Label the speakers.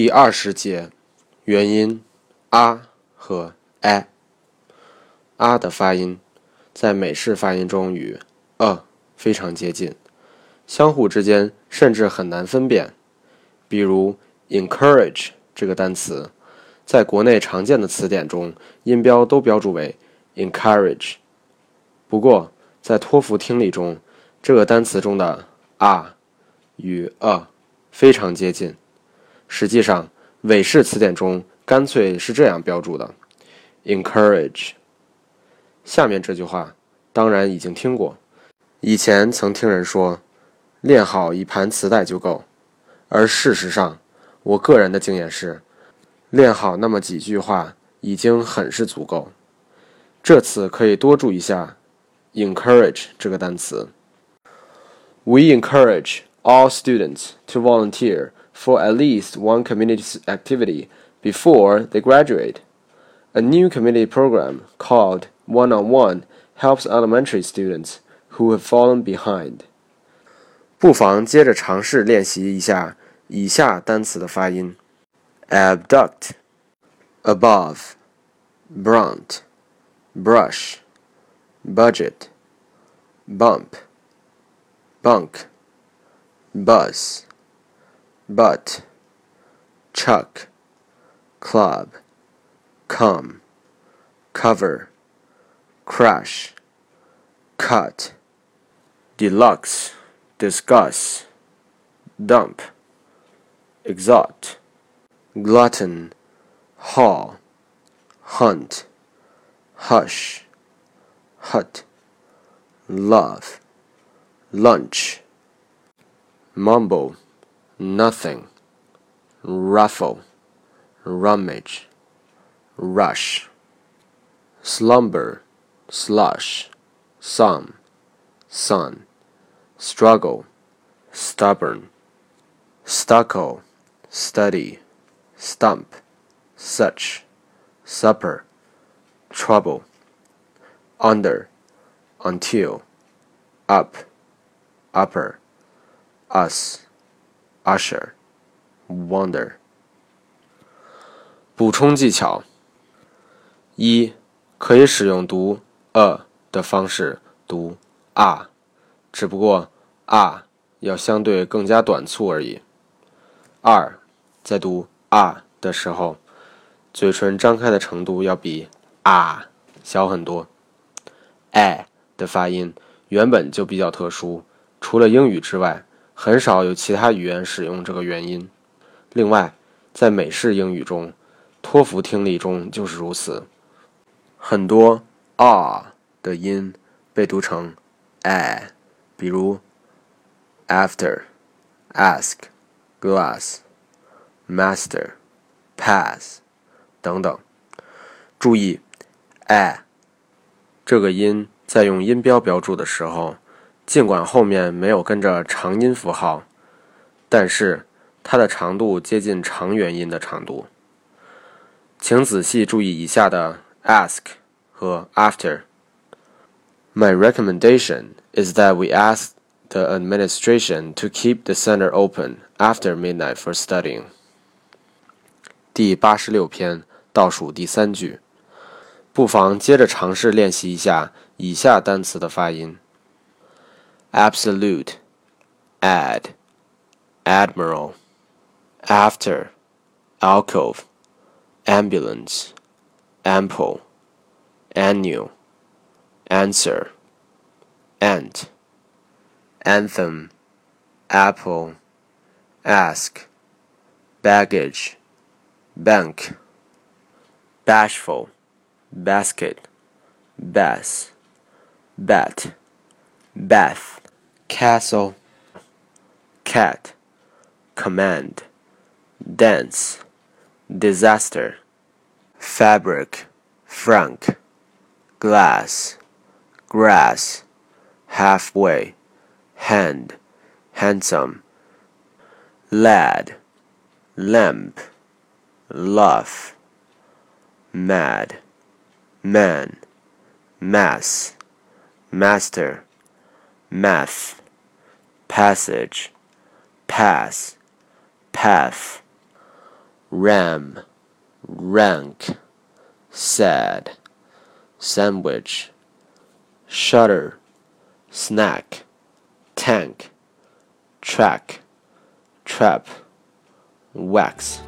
Speaker 1: 第二十节，元音啊和 a 啊的发音在美式发音中与呃非常接近，相互之间甚至很难分辨。比如 encourage 这个单词，在国内常见的词典中音标都标注为 encourage，不过在托福听力中，这个单词中的啊与呃非常接近。实际上，韦氏词典中干脆是这样标注的：encourage。下面这句话当然已经听过，以前曾听人说，练好一盘磁带就够。而事实上，我个人的经验是，练好那么几句话已经很是足够。这次可以多注意一下，encourage 这个单词。We encourage all students to volunteer. for at least one community activity before they graduate. A new community program called One on One helps elementary students who have fallen behind. abduct, above, brunt, brush, budget, bump, bunk, buzz but, chuck, club, come, cover, crush, cut, deluxe, discuss, dump, exalt, glutton, haul, hunt, hush, hut, love, lunch, mumble, nothing, ruffle, rummage, rush, slumber, slush, some, sun, struggle, stubborn, stucco, study, stump, such, supper, trouble, under, until, up, upper, us. usher，wonder。补充技巧：一，可以使用读 “a” 的方式读啊，只不过啊要相对更加短促而已。二，在读啊的时候，嘴唇张开的程度要比啊小很多。a 的发音原本就比较特殊，除了英语之外。很少有其他语言使用这个元音。另外，在美式英语中，托福听力中就是如此。很多 R 的音被读成 A，比如 After、Ask、Glass、Master、Pass 等等。注意，A 这个音在用音标标注的时候。尽管后面没有跟着长音符号，但是它的长度接近长元音的长度。请仔细注意以下的 ask 和 after。My recommendation is that we ask the administration to keep the center open after midnight for studying。第八十六篇倒数第三句，不妨接着尝试练习一下以下单词的发音。absolute, ad, admiral, after, alcove, ambulance, ample, annual, answer, ant, anthem, apple, ask, baggage, bank, bashful, basket, bass, bat bath, castle, cat, command, dance, disaster, fabric, frank, glass, grass, halfway, hand, handsome, lad, lamp, love, mad, man, mass, master, math, passage, pass, path, ram, rank, sad, sandwich, shutter, snack, tank, track, trap, wax.